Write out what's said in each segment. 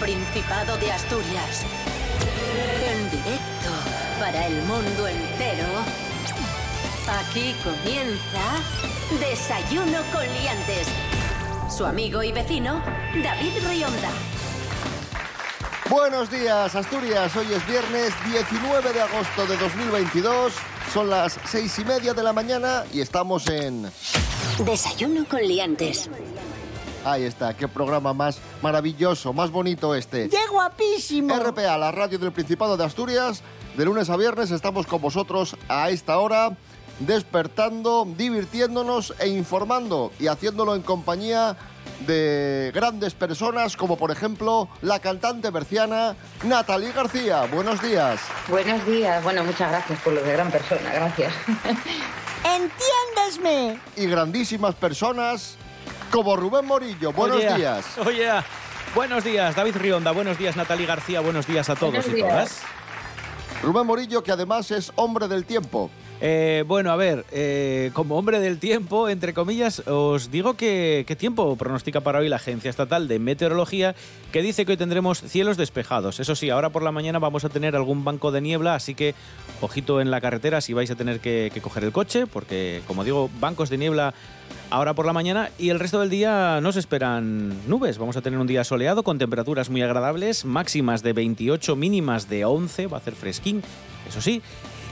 Principado de Asturias. En directo para el mundo entero. Aquí comienza Desayuno con Liantes. Su amigo y vecino, David Rionda. Buenos días, Asturias. Hoy es viernes 19 de agosto de 2022. Son las seis y media de la mañana y estamos en... Desayuno con Liantes. Ahí está, qué programa más maravilloso, más bonito este. ¡Qué guapísimo! RPA, la radio del Principado de Asturias. De lunes a viernes estamos con vosotros a esta hora, despertando, divirtiéndonos e informando y haciéndolo en compañía de grandes personas como por ejemplo la cantante berciana Natalie García. Buenos días. Buenos días. Bueno, muchas gracias por lo de gran persona. Gracias. ¡Entiéndesme! Y grandísimas personas como Rubén Morillo. Buenos días. Oye, buenos días, David Rionda. Buenos días, Natalie García. Buenos días a todos Buenos y días. todas. Rubén Morillo que además es hombre del tiempo. Eh, bueno, a ver, eh, como hombre del tiempo, entre comillas, os digo que qué tiempo pronostica para hoy la Agencia Estatal de Meteorología, que dice que hoy tendremos cielos despejados. Eso sí, ahora por la mañana vamos a tener algún banco de niebla, así que ojito en la carretera si vais a tener que, que coger el coche, porque como digo, bancos de niebla ahora por la mañana y el resto del día no se esperan nubes. Vamos a tener un día soleado con temperaturas muy agradables, máximas de 28, mínimas de 11, va a hacer fresquín, eso sí.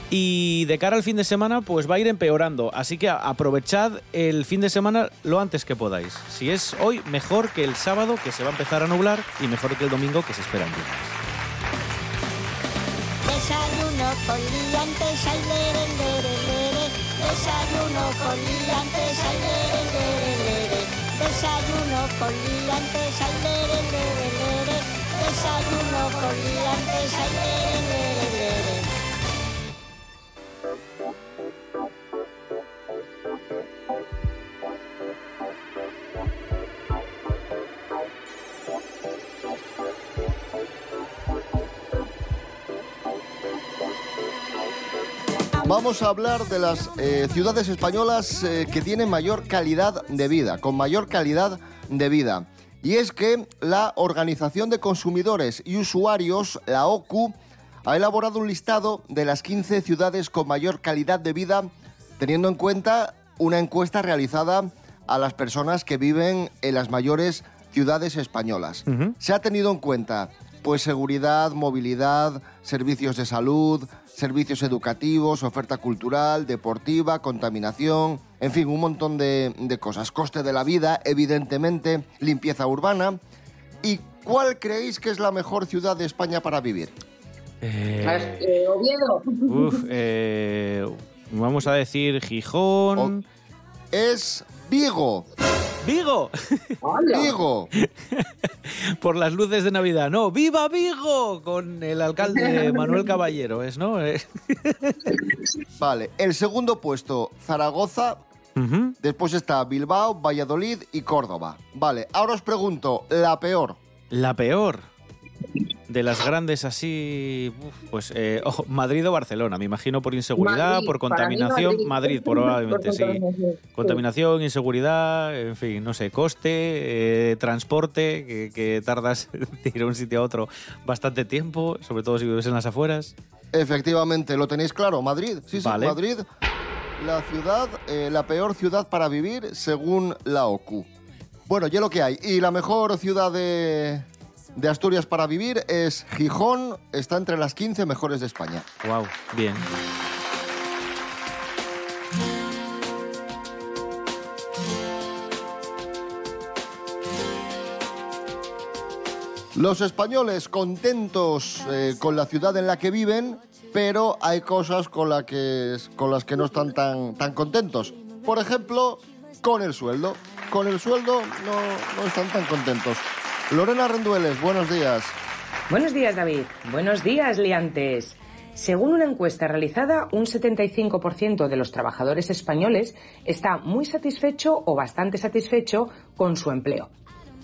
Y de cara al fin de semana, pues va a ir empeorando. Así que aprovechad el fin de semana lo antes que podáis. Si es hoy, mejor que el sábado, que se va a empezar a nublar, y mejor que el domingo, que se esperan lluvias. Desayuno con lere. Desayuno con liantes, ay, lere, lere, lere. Desayuno con liantes, ay, lere, lere, lere. Desayuno con liantes, ay, lere, lere. Vamos a hablar de las eh, ciudades españolas eh, que tienen mayor calidad de vida, con mayor calidad de vida. Y es que la Organización de Consumidores y Usuarios, la OCU, ha elaborado un listado de las 15 ciudades con mayor calidad de vida, teniendo en cuenta una encuesta realizada a las personas que viven en las mayores ciudades españolas. Se ha tenido en cuenta pues seguridad, movilidad, servicios de salud, servicios educativos, oferta cultural, deportiva, contaminación, en fin, un montón de, de cosas. Coste de la vida, evidentemente, limpieza urbana. ¿Y cuál creéis que es la mejor ciudad de España para vivir? Eh, Eh, Oviedo. uf, eh, vamos a decir Gijón. Es Vigo. ¡Vigo! Vigo. Por las luces de Navidad. No, ¡viva Vigo! Con el alcalde Manuel Caballero, ¿es, no? Eh, Vale, el segundo puesto, Zaragoza. Después está Bilbao, Valladolid y Córdoba. Vale, ahora os pregunto, la peor. La peor de las grandes así, pues eh, ojo, Madrid o Barcelona, me imagino por inseguridad, Madrid, por contaminación, Madrid, Madrid. probablemente Por sí. contaminación, sí. Contaminación, inseguridad, en fin, no sé, coste, eh, transporte, que, que tardas de ir a un sitio a otro bastante tiempo, sobre todo si vives en las afueras. Efectivamente, ¿lo tenéis claro? Madrid. Sí, sí, Vale. Madrid. La ciudad, eh, la peor ciudad para vivir según la OCU. Bueno, ya lo que hay. Y la mejor ciudad de, de Asturias para vivir es Gijón. Está entre las 15 mejores de España. Wow, bien. Los españoles contentos eh, con la ciudad en la que viven, pero hay cosas con, la que, con las que no están tan, tan contentos. Por ejemplo, con el sueldo. Con el sueldo no, no están tan contentos. Lorena Rendueles, buenos días. Buenos días, David. Buenos días, liantes. Según una encuesta realizada, un 75% de los trabajadores españoles está muy satisfecho o bastante satisfecho con su empleo.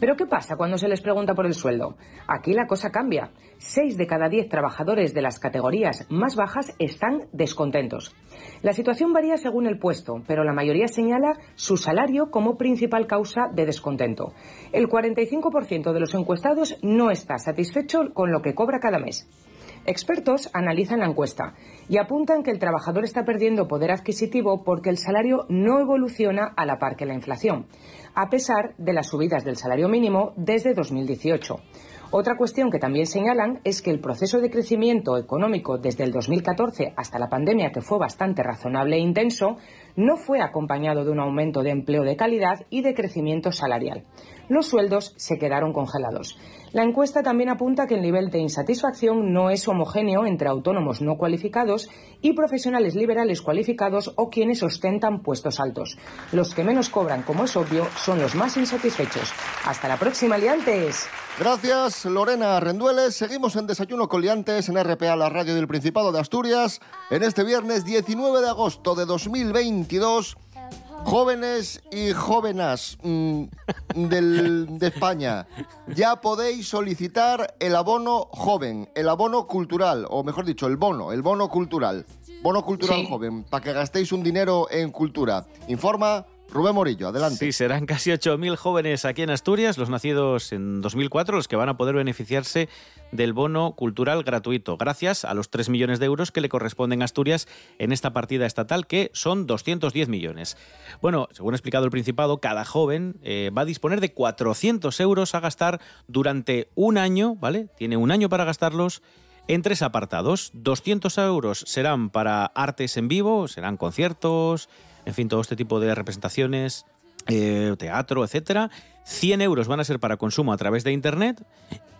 Pero ¿qué pasa cuando se les pregunta por el sueldo? Aquí la cosa cambia. Seis de cada diez trabajadores de las categorías más bajas están descontentos. La situación varía según el puesto, pero la mayoría señala su salario como principal causa de descontento. El 45% de los encuestados no está satisfecho con lo que cobra cada mes. Expertos analizan la encuesta y apuntan que el trabajador está perdiendo poder adquisitivo porque el salario no evoluciona a la par que la inflación, a pesar de las subidas del salario mínimo desde 2018. Otra cuestión que también señalan es que el proceso de crecimiento económico desde el 2014 hasta la pandemia, que fue bastante razonable e intenso, no fue acompañado de un aumento de empleo de calidad y de crecimiento salarial. Los sueldos se quedaron congelados. La encuesta también apunta que el nivel de insatisfacción no es homogéneo entre autónomos no cualificados y profesionales liberales cualificados o quienes ostentan puestos altos. Los que menos cobran, como es obvio, son los más insatisfechos. Hasta la próxima, liantes. Gracias, Lorena Rendueles. Seguimos en Desayuno con Liantes en RPA, la radio del Principado de Asturias, en este viernes 19 de agosto de 2022. Jóvenes y jóvenes mm, del- de España, ya podéis solicitar el abono joven, el abono cultural, o mejor dicho, el bono, el bono cultural. Bono cultural Sí. joven, para que gastéis un dinero en cultura. Informa Rubén Morillo, adelante. Sí, serán casi 8.000 jóvenes aquí en Asturias, los nacidos en 2004, los que van a poder beneficiarse del bono cultural gratuito, gracias a los 3 millones de euros que le corresponden a Asturias en esta partida estatal, que son 210 millones. Bueno, según ha explicado el Principado, cada joven eh, va a disponer de 400 euros a gastar durante un año, ¿vale? Tiene un año para gastarlos en tres apartados. 200 euros serán para artes en vivo, serán conciertos, en fin, todo este tipo de representaciones, eh, teatro, etcétera. 100 euros van a ser para consumo a través de Internet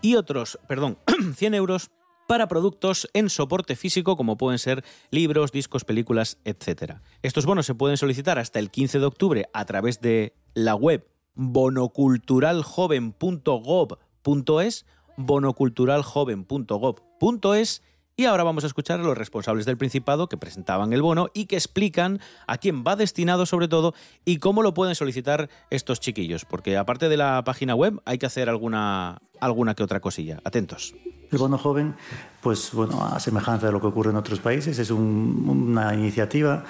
y otros, perdón, 100 euros para productos en soporte físico como pueden ser libros, discos, películas, etcétera. Estos bonos se pueden solicitar hasta el 15 de octubre a través de la web bonoculturaljoven.gov.es bonoculturaljoven.gov.es y ahora vamos a escuchar a los responsables del Principado que presentaban el bono y que explican a quién va destinado sobre todo y cómo lo pueden solicitar estos chiquillos, porque aparte de la página web hay que hacer alguna, alguna que otra cosilla. Atentos. El bono joven, pues bueno, a semejanza de lo que ocurre en otros países, es un- una iniciativa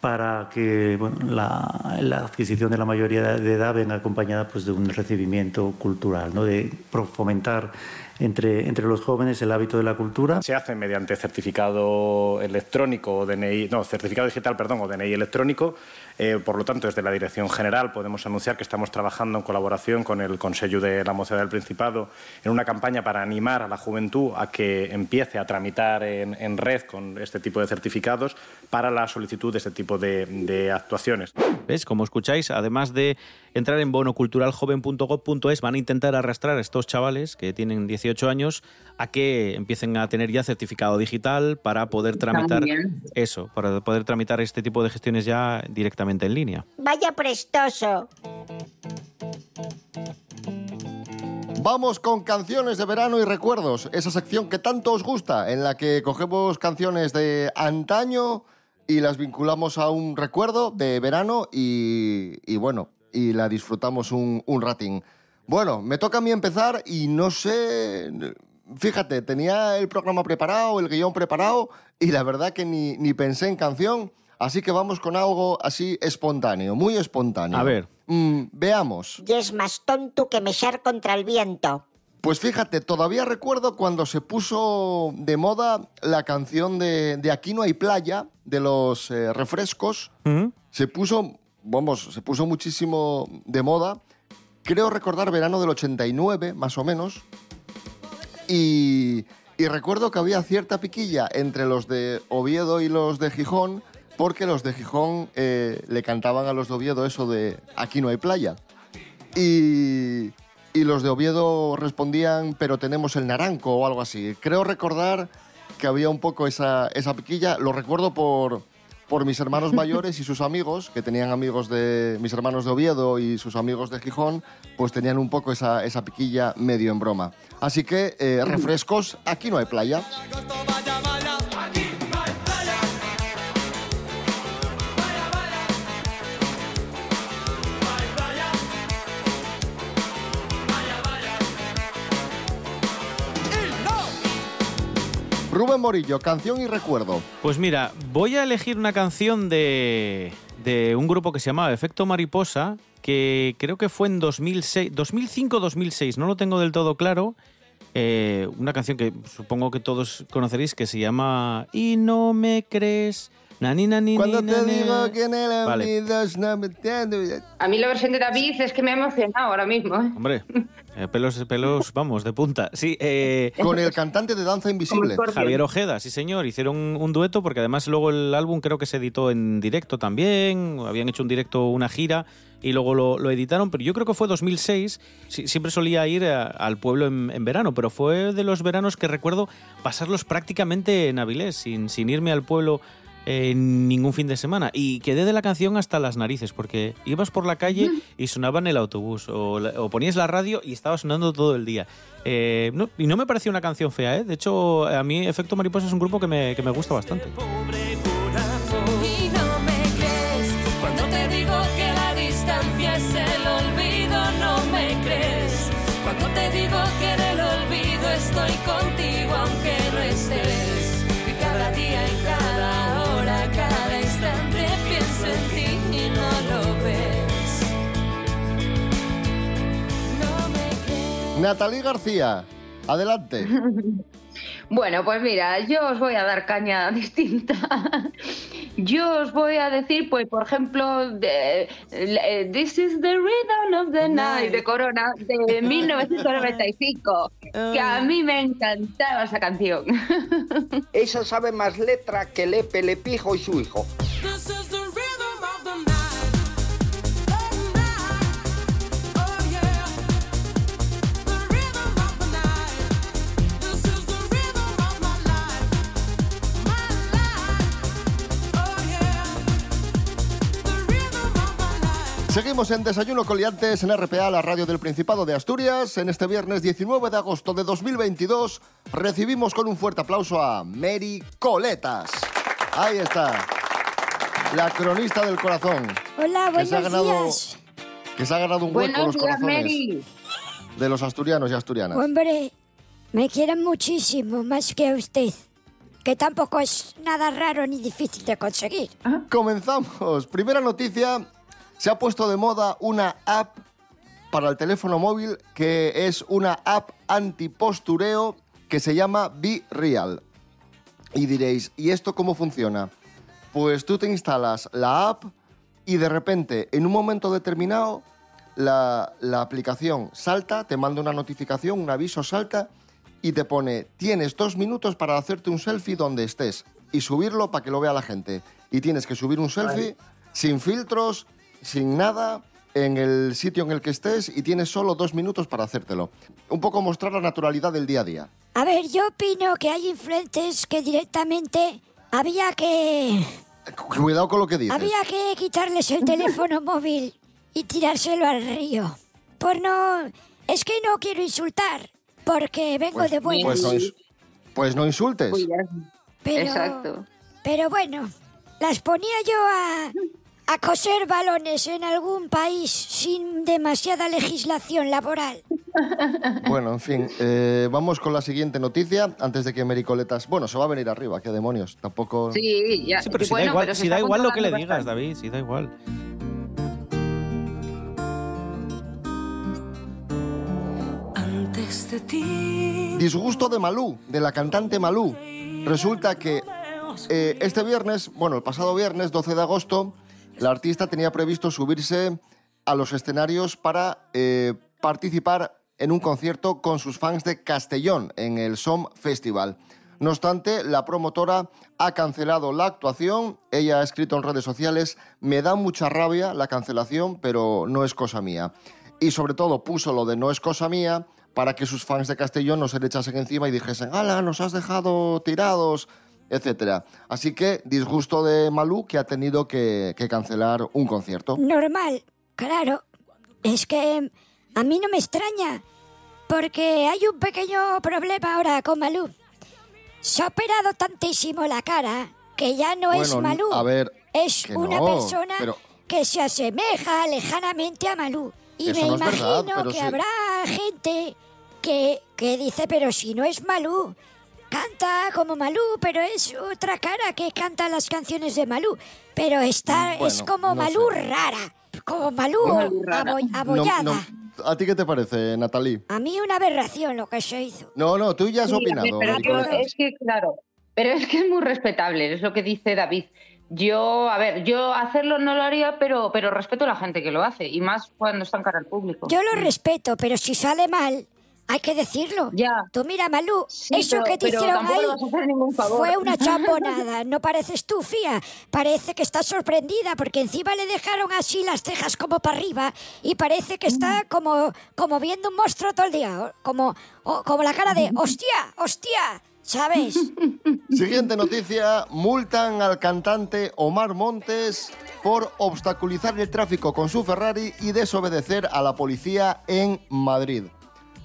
para que la, la adquisición de la mayoría de edad venga acompañada pues, de un recibimiento cultural, ¿no? de fomentar entre, entre los jóvenes el hábito de la cultura. Se hace mediante certificado electrónico o DNI, no, certificado digital, perdón, o DNI electrónico. Eh, por lo tanto, desde la Dirección General podemos anunciar que estamos trabajando en colaboración con el Consejo de la Mocedad del Principado en una campaña para animar a la juventud a que empiece a tramitar en, en red con este tipo de certificados para la solicitud de este tipo de, de actuaciones. ¿Ves? Como escucháis, además de entrar en bonoculturaljoven.gov.es, van a intentar arrastrar a estos chavales que tienen 18 años a que empiecen a tener ya certificado digital para poder tramitar eso, para poder tramitar este tipo de gestiones ya directamente en línea. Vaya prestoso. Vamos con canciones de verano y recuerdos, esa sección que tanto os gusta, en la que cogemos canciones de antaño y las vinculamos a un recuerdo de verano y, y bueno, y la disfrutamos un, un ratín. Bueno, me toca a mí empezar y no sé, fíjate, tenía el programa preparado, el guion preparado y la verdad que ni, ni pensé en canción, así que vamos con algo así espontáneo, muy espontáneo. A ver. Mm, veamos. Y es más tonto que mechar contra el viento. Pues fíjate, todavía recuerdo cuando se puso de moda la canción de, de Aquí no hay playa, de los eh, refrescos. Se puso, vamos, se puso muchísimo de moda. Creo recordar verano del 89, más o menos. Y, recuerdo que había cierta piquilla entre los de Oviedo y los de Gijón, porque los de Gijón eh, le cantaban a los de Oviedo eso de Aquí no hay playa. Y, y los de Oviedo respondían, pero tenemos el naranco o algo así. Creo recordar que había un poco esa, esa piquilla. Lo recuerdo por, por mis hermanos mayores y sus amigos, que tenían amigos de mis hermanos de Oviedo y sus amigos de Gijón, pues tenían un poco esa, esa piquilla medio en broma. Así que, eh, refrescos, aquí no hay playa. Rubén Morillo, canción y recuerdo. Pues mira, voy a elegir una canción de, de un grupo que se llamaba Efecto Mariposa, que creo que fue en 2006, 2005-2006, no lo tengo del todo claro. Eh, una canción que supongo que todos conoceréis que se llama Y no me crees. Nani, nani, Cuando te nani. digo que en el Vale. no me entiendo. A mí la versión de David es que me ha emocionado ahora mismo. ¿eh? Hombre, eh, pelos, pelos, vamos, de punta. Sí, eh, Con el cantante de Danza Invisible. Javier Ojeda, sí señor, hicieron un dueto porque además luego el álbum creo que se editó en directo también, habían hecho un directo, una gira y luego lo, editaron, pero yo creo que fue 2006, Sí, siempre solía ir a- al pueblo en, verano, pero fue de los veranos que recuerdo pasarlos prácticamente en Avilés, sin, irme al pueblo eh, ningún fin de semana y quedé de la canción hasta las narices porque ibas por la calle y sonaba en el autobús o, o ponías la radio y estaba sonando todo el día. Eh, no- y no me pareció una canción fea, ¿eh? de hecho a mí Efecto Mariposa es un grupo que me, gusta bastante. Te digo que en el olvido estoy contigo aunque no estés. Y cada día, en cada hora, cada instante pienso en ti y no lo ves. No me crees. Natalie García, adelante. Bueno, pues mira, yo os voy a dar caña distinta. Yo os voy a decir, pues, por ejemplo, de, eh, This is the Rhythm of the Night de Corona de 1995, que a mí me encantaba esa canción. Esa sabe más letra que Lepe, Lepijo y su hijo. Seguimos en Desayuno Coliantes en RPA, la radio del Principado de Asturias. En este viernes 19 de agosto de 2022 recibimos con un fuerte aplauso a Mary Coletas. Ahí está, la cronista del corazón, Hola, Que se ha buenos ganado- días. que se ha ganado un hueco en los días, corazones Mary. de los asturianos y asturianas. Hombre, me quieren muchísimo, más que a usted. Que tampoco es nada raro ni difícil de conseguir. Comenzamos. Primera noticia. Se ha puesto de moda una app para el teléfono móvil que es una app antipostureo que se llama Be Real. Y diréis, ¿y esto cómo funciona? Pues tú te instalas la app y de repente, en un momento determinado, la, la aplicación salta, te manda una notificación, un aviso salta y te pone, tienes dos minutos para hacerte un selfie donde estés y subirlo para que lo vea la gente. Y tienes que subir un selfie sin filtros, sin nada, en el sitio en el que estés y tienes solo dos minutos para hacértelo. Un poco mostrar la naturalidad del día a día. A ver, yo opino que hay influencers que directamente había que Cu- Cuidado con lo que dices. había que quitarles el teléfono móvil y tirárselo al río. Pues no, es que no quiero insultar, porque vengo Pues- de buenas. Pues no, ins- pues no insultes. Pero, Exacto. pero bueno, las ponía yo a, a coser balones en algún país sin demasiada legislación laboral. Bueno, en fin, eh, vamos con la siguiente noticia antes de que Mericoletas... Bueno, se va a venir arriba, qué demonios. Tampoco... Sí, ya. Sí, pero si bueno, da igual, pero se si da está igual lo que le digas, bastante. David, si da igual. Antes de ti. Disgusto de Malú, de la cantante Malú. Resulta que eh, este viernes, bueno, el pasado viernes, 12 de agosto, la artista tenía previsto subirse a los escenarios para eh, participar en un concierto con sus fans de Castellón en el SOM Festival. No obstante, la promotora ha cancelado la actuación. Ella ha escrito en redes sociales, me da mucha rabia la cancelación, pero no es cosa mía. Y sobre todo puso lo de no es cosa mía para que sus fans de Castellón no se le echasen encima y dijesen, ¡Hala, nos has dejado tirados! Etcétera. Así que disgusto de Malú que ha tenido que, que cancelar un concierto. Normal, claro. Es que a mí no me extraña, porque hay un pequeño problema ahora con Malú. Se ha operado tantísimo la cara que ya no es Malú. a ver, es una no, persona pero- que se asemeja lejanamente a Malú. Y Eso me no imagino verdad, que sí. habrá gente que, que dice, pero si no es Malú. Canta como Malú, pero es otra cara que canta las canciones de Malú. Pero está, Bueno, es como no Malú sé. rara, como Malú rara. abollada. no. ¿A ti qué te parece, Natalie? A mí una aberración lo que se hizo. No, no, tú ya has Sí, opinado. pero yo- es que, claro, pero es que es muy respetable, es lo que dice David. Yo, a ver, yo hacerlo no lo haría, pero, pero respeto a la gente que lo hace, y más cuando está en cara al público. Yo lo respeto, pero si sale mal, hay que decirlo. Ya. Tú mira, Malú, Sí, eso pero- que te hicieron ahí fue una chambonada. No pareces tú, Fía. Parece que está sorprendida porque encima le dejaron así las cejas como para arriba y parece que Mm. está como, como viendo un monstruo todo el día. o- Como, o- como la cara de hostia, hostia, ¿sabes? Siguiente noticia, multan al cantante Omar Montes por obstaculizar el tráfico con su Ferrari y desobedecer a la policía en Madrid.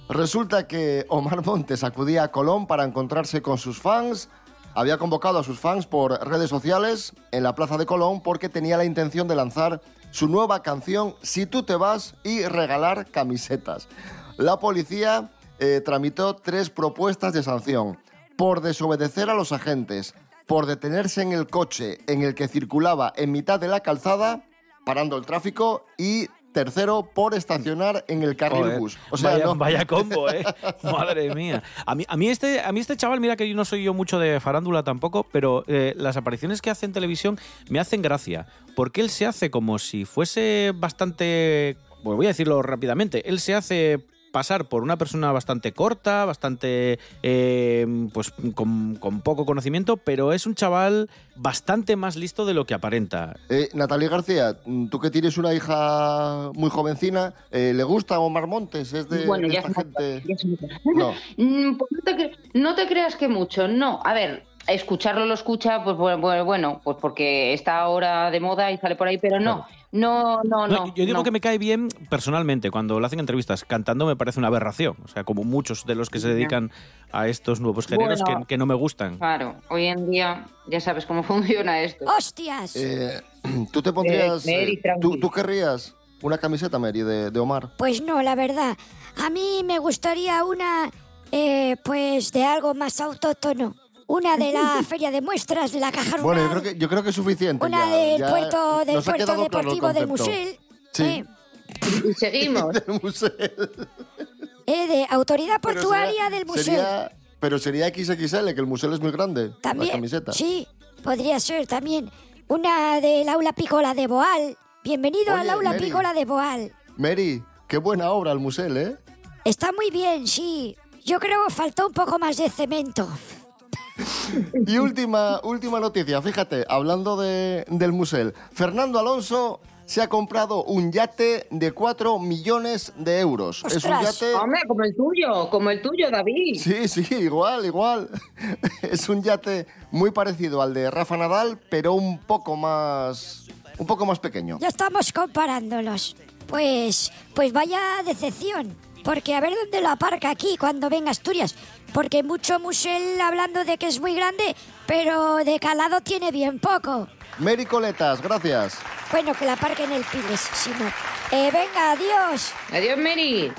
Resulta que Omar Montes acudía a Colón para encontrarse con sus fans. Había convocado a sus fans por redes sociales en la plaza de Colón porque tenía la intención de lanzar su nueva canción Si tú te vas y regalar camisetas. La policía eh, tramitó tres propuestas de sanción por desobedecer a los agentes, por detenerse en el coche en el que circulaba en mitad de la calzada, parando el tráfico, y tercero, por estacionar en el carril Joder, bus. O sea, vaya, no- vaya combo, ¿eh? Madre mía. A mí, a, mí este, a mí este chaval, mira que yo no soy yo mucho de farándula tampoco, pero eh, las apariciones que hace en televisión me hacen gracia, porque él se hace como si fuese bastante... Bueno, voy a decirlo rápidamente. Él se hace pasar por una persona bastante corta, bastante eh, pues con, con poco conocimiento, pero es un chaval bastante más listo de lo que aparenta. Eh, Natalia García, mm, tú que tienes una hija muy jovencina, eh, ¿le gusta Omar Montes? ¿Es de, bueno, de ya esta gente? ya. No. Mm, pues no, te, cre- no te creas que mucho, no. A ver, escucharlo lo escucha, pues bueno, bueno, bueno, pues porque está ahora de moda y sale por ahí, pero no, no, no, No, no. yo digo no. que me cae bien personalmente. Cuando le hacen entrevistas cantando me parece una aberración. O sea, como muchos de los que se dedican a estos nuevos géneros Bueno. que, que no me gustan. Claro, hoy en día ya sabes cómo funciona esto. ¡Hostias! Eh, ¿Tú te pondrías, Eh, tú, tú querrías una camiseta, Mary, de, de Omar? Pues no, la verdad. A mí me gustaría una, eh, pues de algo más autóctono. Una de la feria de muestras de la Caja Rural. Bueno, yo creo que, yo creo que es suficiente. una ya, del ya puerto, del puerto deportivo del. Musel. Sí. eh, Y seguimos. Del eh, de autoridad portuaria sería- del Musel. sería- pero sería XXL, que el museo es muy grande. La También. camiseta. Sí, podría ser también. Una del aula Pícola de Boal. Bienvenido al aula Mary. Pícola de Boal. Mary, qué buena obra el museo, ¿eh? Está muy bien, sí. Yo creo que faltó un poco más de cemento. Y última, última noticia, fíjate, hablando de- del museo. Fernando Alonso se ha comprado un yate de 4 millones de euros. Es un yate... Hombre, como el tuyo, como el tuyo, David. Sí, sí, igual, igual. Es un yate muy parecido al de Rafa Nadal, pero un poco más... Un poco más pequeño. Ya estamos comparándolos. Pues, pues vaya decepción. Porque a ver dónde lo aparca aquí cuando venga a Asturias. Porque mucho musel hablando de que es muy grande, pero de calado tiene bien poco. Mary Coletas, gracias. Bueno, que la aparque en el Piles, si no. Eh, venga, adiós. Adiós, Mary.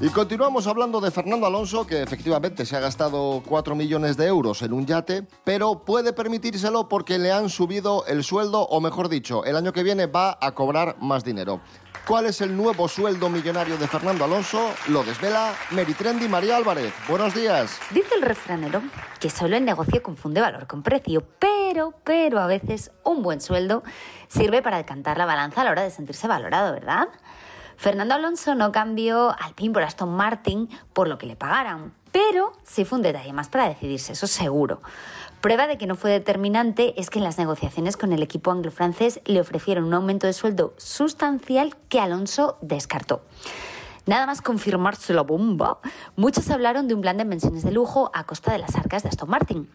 Y continuamos hablando de Fernando Alonso, que efectivamente se ha gastado 4 millones de euros en un yate, pero puede permitírselo porque le han subido el sueldo, o mejor dicho, el año que viene va a cobrar más dinero. ¿Cuál es el nuevo sueldo millonario de Fernando Alonso? Lo desvela Mary Trendy María Álvarez. Buenos días. Dice el refranero que solo el negocio confunde valor con precio, pero, pero a veces un buen sueldo sirve para decantar la balanza a la hora de sentirse valorado, ¿verdad? Fernando Alonso no cambió al pin por Aston Martin por lo que le pagaran, pero sí fue un detalle más para decidirse, eso seguro. Prueba de que no fue determinante es que en las negociaciones con el equipo anglo-francés le ofrecieron un aumento de sueldo sustancial que Alonso descartó. Nada más confirmarse la bomba, muchos hablaron de un plan de pensiones de lujo a costa de las arcas de Aston Martin.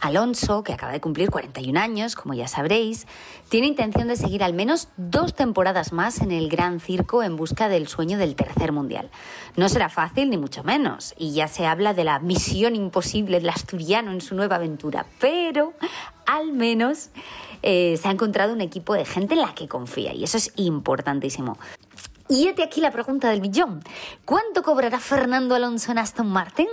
Alonso, que acaba de cumplir 41 años, como ya sabréis, tiene intención de seguir al menos dos temporadas más en el Gran Circo en busca del sueño del tercer mundial. No será fácil, ni mucho menos, y ya se habla de la misión imposible del asturiano en su nueva aventura, pero al menos eh, se ha encontrado un equipo de gente en la que confía, y eso es importantísimo. Y este aquí la pregunta del millón. ¿Cuánto cobrará Fernando Alonso en Aston Martin?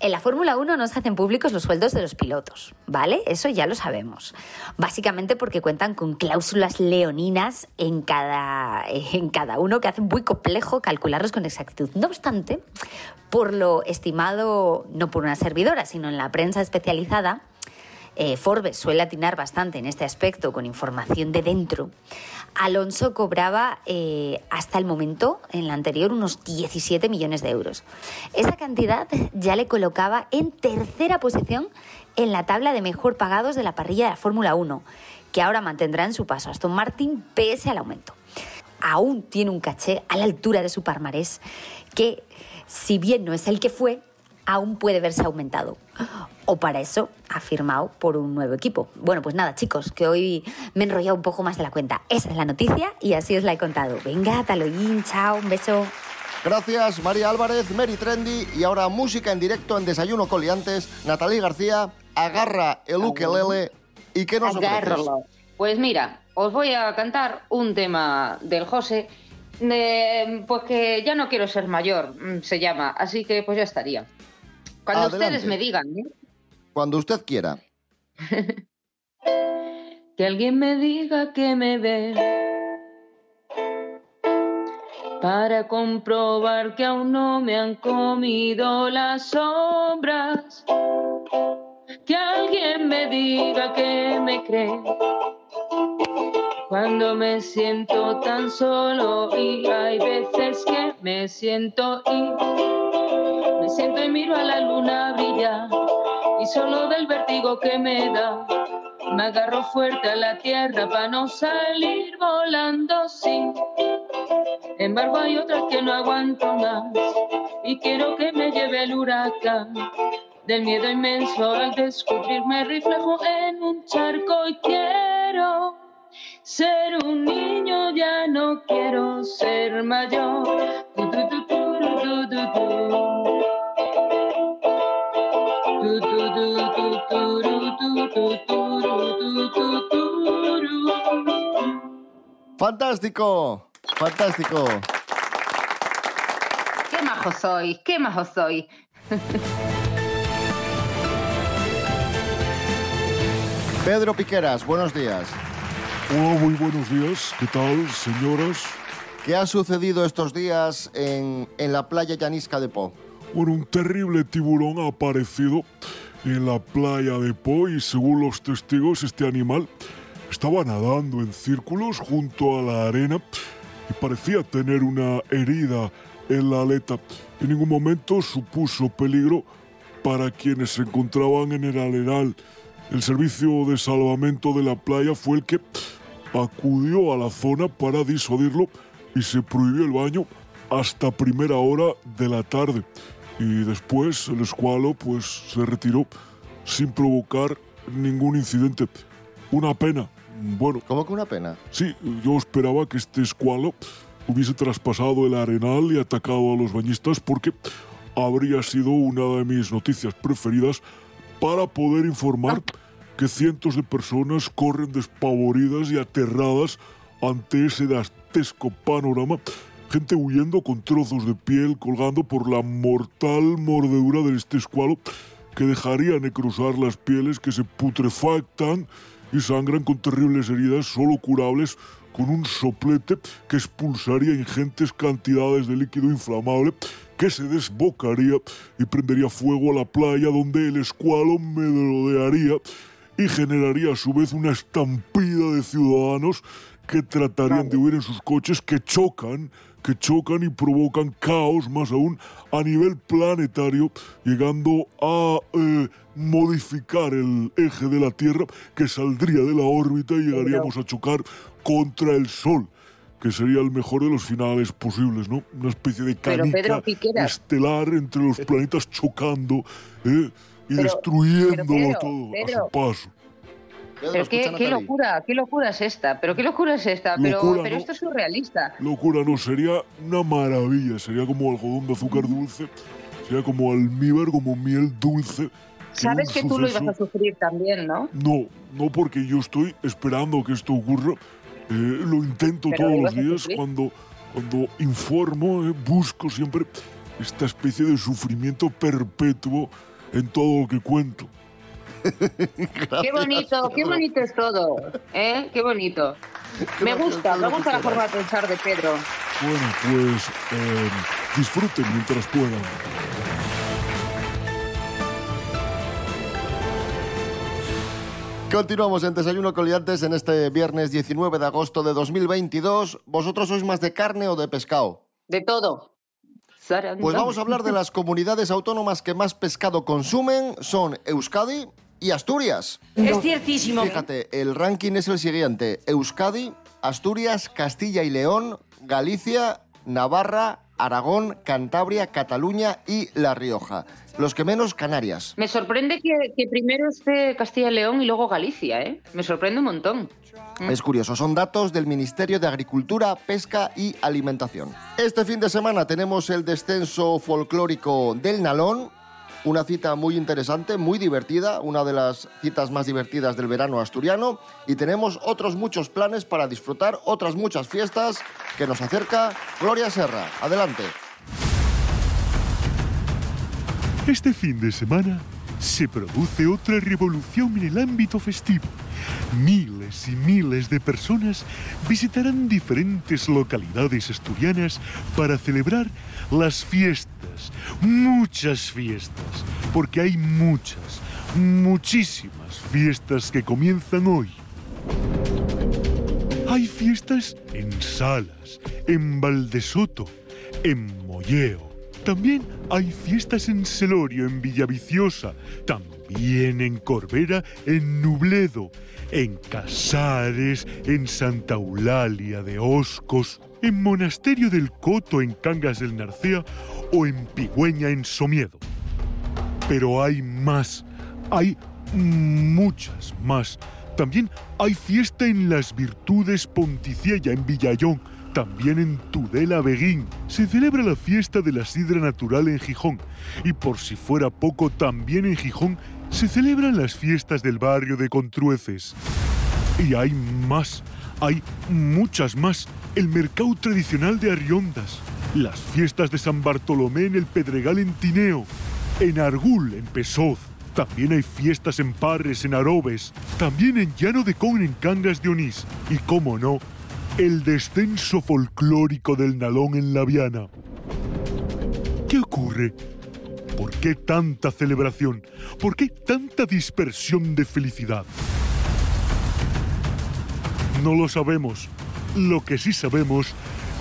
En la Fórmula 1 no se hacen públicos los sueldos de los pilotos, ¿vale? Eso ya lo sabemos. Básicamente porque cuentan con cláusulas leoninas en cada, en cada uno que hace muy complejo calcularlos con exactitud. No obstante, por lo estimado no por una servidora, sino en la prensa especializada, eh, Forbes suele atinar bastante en este aspecto con información de dentro. Alonso cobraba eh, hasta el momento, en la anterior, unos 17 millones de euros. Esa cantidad ya le colocaba en tercera posición en la tabla de mejor pagados de la parrilla de la Fórmula 1, que ahora mantendrá en su paso Aston Martin pese al aumento. Aún tiene un caché a la altura de su palmarés, que si bien no es el que fue, aún puede verse aumentado. O para eso ha firmado por un nuevo equipo. Bueno, pues nada, chicos, que hoy me he enrollado un poco más de la cuenta. Esa es la noticia y así os la he contado. Venga, taloyín, chao, un beso. Gracias, María Álvarez, Mary Trendy. Y ahora música en directo en Desayuno Coliantes. Natalie García, agarra el ukelele. ¿Y qué nos ofreces? Agárralo. Pues mira, os voy a cantar un tema del José, de- pues que ya no quiero ser mayor, mm, se llama, así que pues ya estaría. Cuando Adelante. ustedes me digan, ¿eh? Cuando usted quiera. Que alguien me diga que me ve para comprobar que aún no me han comido las sombras. Que alguien me diga que me cree cuando me siento tan solo y hay veces que me siento y siento y miro a la luna brillar y solo del vértigo que me da me agarro fuerte a la tierra para no salir volando sin embargo hay otras que no aguanto más y quiero que me lleve el huracán. Del miedo inmenso al descubrirme reflejo en un charco y quiero ser un niño ya no quiero ser mayor ¡Fantástico! ¡Fantástico! qué majo soy qué majo soy Pedro Piqueras, buenos días. Hola, muy buenos días. ¿Qué tal, señoras? ¿Qué ha sucedido estos días en, en la playa Llanisca de Po? Bueno, un terrible tiburón ha aparecido en la playa de Po y según los testigos este animal estaba nadando en círculos junto a la arena y parecía tener una herida en la aleta. En ningún momento supuso peligro para quienes se encontraban en el arenal. El servicio de salvamento de la playa fue el que acudió a la zona para disuadirlo y se prohibió el baño hasta primera hora de la tarde. Y después el escualo pues se retiró sin provocar ningún incidente. Una pena. Bueno. ¿Cómo que una pena? Sí, yo esperaba que este escualo hubiese traspasado el arenal y atacado a los bañistas porque habría sido una de mis noticias preferidas para poder informar que cientos de personas corren despavoridas y aterradas ante ese dantesco panorama. Gente huyendo con trozos de piel colgando por la mortal mordedura de este escualo que dejaría necrosar las pieles que se putrefactan y sangran con terribles heridas solo curables con un soplete que expulsaría ingentes cantidades de líquido inflamable que se desbocaría y prendería fuego a la playa donde el escualo merodearía y generaría a su vez una estampida de ciudadanos que tratarían de huir en sus coches que chocan, que chocan y provocan caos más aún a nivel planetario, llegando a eh, modificar el eje de la Tierra que saldría de la órbita y llegaríamos a chocar contra el Sol que sería el mejor de los finales posibles, ¿no? Una especie de Pero, Pedro canica estelar entre los planetas chocando ¿eh? y Pero- destruyéndolo pero, Pedro, todo a Pedro. su paso. pero qué, qué locura qué locura es esta pero qué locura es esta pero, Locura, pero ¿no? esto es surrealista Locura, no, sería una maravilla, sería como algodón de azúcar dulce, sería como almíbar, como miel dulce. Sabes que tú lo ibas a sufrir también no No, no porque yo estoy esperando que esto ocurra. Eh, lo intento Pero todos lo los días cuando, cuando informo, eh, busco siempre esta especie de sufrimiento perpetuo en todo lo que cuento. Qué bonito, qué bonito es todo, ¿eh? Qué bonito. Me gusta, me gusta la forma de pensar de Pedro. Bueno, pues eh, disfruten mientras puedan. Continuamos en Desayuno Coliantes en este viernes 19 de agosto de 2022. ¿Vosotros sois más de carne o de pescado? De todo. Pues vamos a hablar de las comunidades autónomas que más pescado consumen. Son Euskadi y Asturias. Es ciertísimo. Fíjate, el ranking es el siguiente. Euskadi, Asturias, Castilla y León, Galicia, Navarra, Aragón, Cantabria, Cataluña y La Rioja. Los que menos, Canarias. Me sorprende que, que primero esté Castilla y León y luego Galicia, ¿eh? Me sorprende un montón. Es curioso, son datos del Ministerio de Agricultura, Pesca y Alimentación. Este fin de semana tenemos el descenso folclórico del Nalón, una cita muy interesante, muy divertida, una de las citas más divertidas del verano asturiano, y tenemos otros muchos planes para disfrutar, otras muchas fiestas que nos acerca Gloria Serra. Adelante. Este fin de semana se produce otra revolución en el ámbito festivo. Miles y miles de personas visitarán diferentes localidades asturianas para celebrar las fiestas, muchas fiestas, porque hay muchas, muchísimas fiestas que comienzan hoy. Hay fiestas en Salas, en Valdesoto, en Molleo. También hay fiestas en Celorio, en Villaviciosa. También en Corbera, en Nubledo. En Casares, en Santa Eulalia de Oscos. En Monasterio del Coto, en Cangas del Narcea. O en Pigüeña, en Somiedo. Pero hay más. Hay muchas más. También hay fiesta en las Virtudes Ponticiella en Villayón, también en Tudela Beguín. Se celebra la fiesta de la sidra natural en Gijón. Y por si fuera poco, también en Gijón se celebran las fiestas del barrio de Contrueces. Y hay más, hay muchas más. El mercado tradicional de Arriondas, las fiestas de San Bartolomé en el Pedregal en Tineo, en Argul en Pesoz. También hay fiestas en Parres, en Arobes, también en Llano de Con, en Cangas de Onís. Y, cómo no, el descenso folclórico del Nalón en la Viana. ¿Qué ocurre? ¿Por qué tanta celebración? ¿Por qué tanta dispersión de felicidad? No lo sabemos. Lo que sí sabemos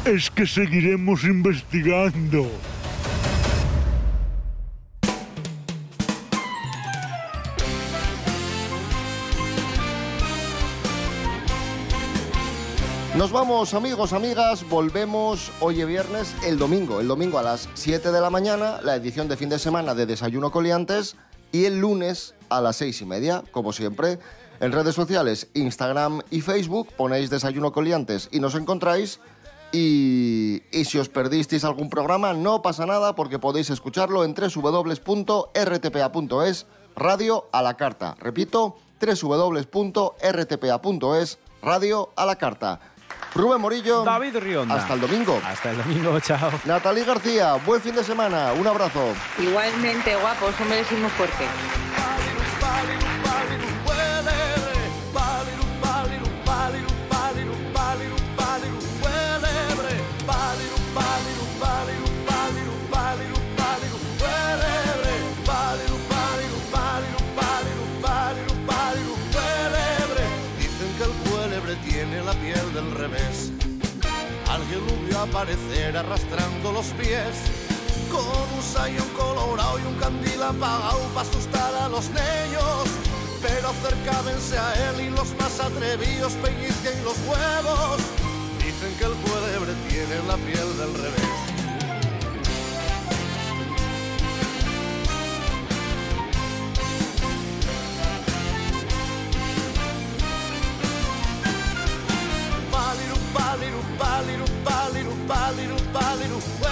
es que seguiremos investigando. Nos vamos amigos, amigas, volvemos hoy es viernes, el domingo, el domingo a las 7 de la mañana, la edición de fin de semana de Desayuno Coliantes y el lunes a las 6 y media, como siempre. En redes sociales, Instagram y Facebook, ponéis Desayuno Coliantes y nos encontráis. Y, y si os perdisteis algún programa, no pasa nada porque podéis escucharlo en www.rtpa.es, radio a la carta. Repito, www.rtpa.es, radio a la carta. Rubén Morillo. David Rionda. Hasta el domingo. Hasta el domingo, chao. Natalie García, buen fin de semana. Un abrazo. Igualmente, guapos, un beso muy fuerte. Aparecer arrastrando los pies. Con un sayón colorado y un candil apagado para asustar a los niños. Pero acércamense a él y los más atrevidos pellizquen los huevos. Dicen que el cuélebre tiene la piel del revés. little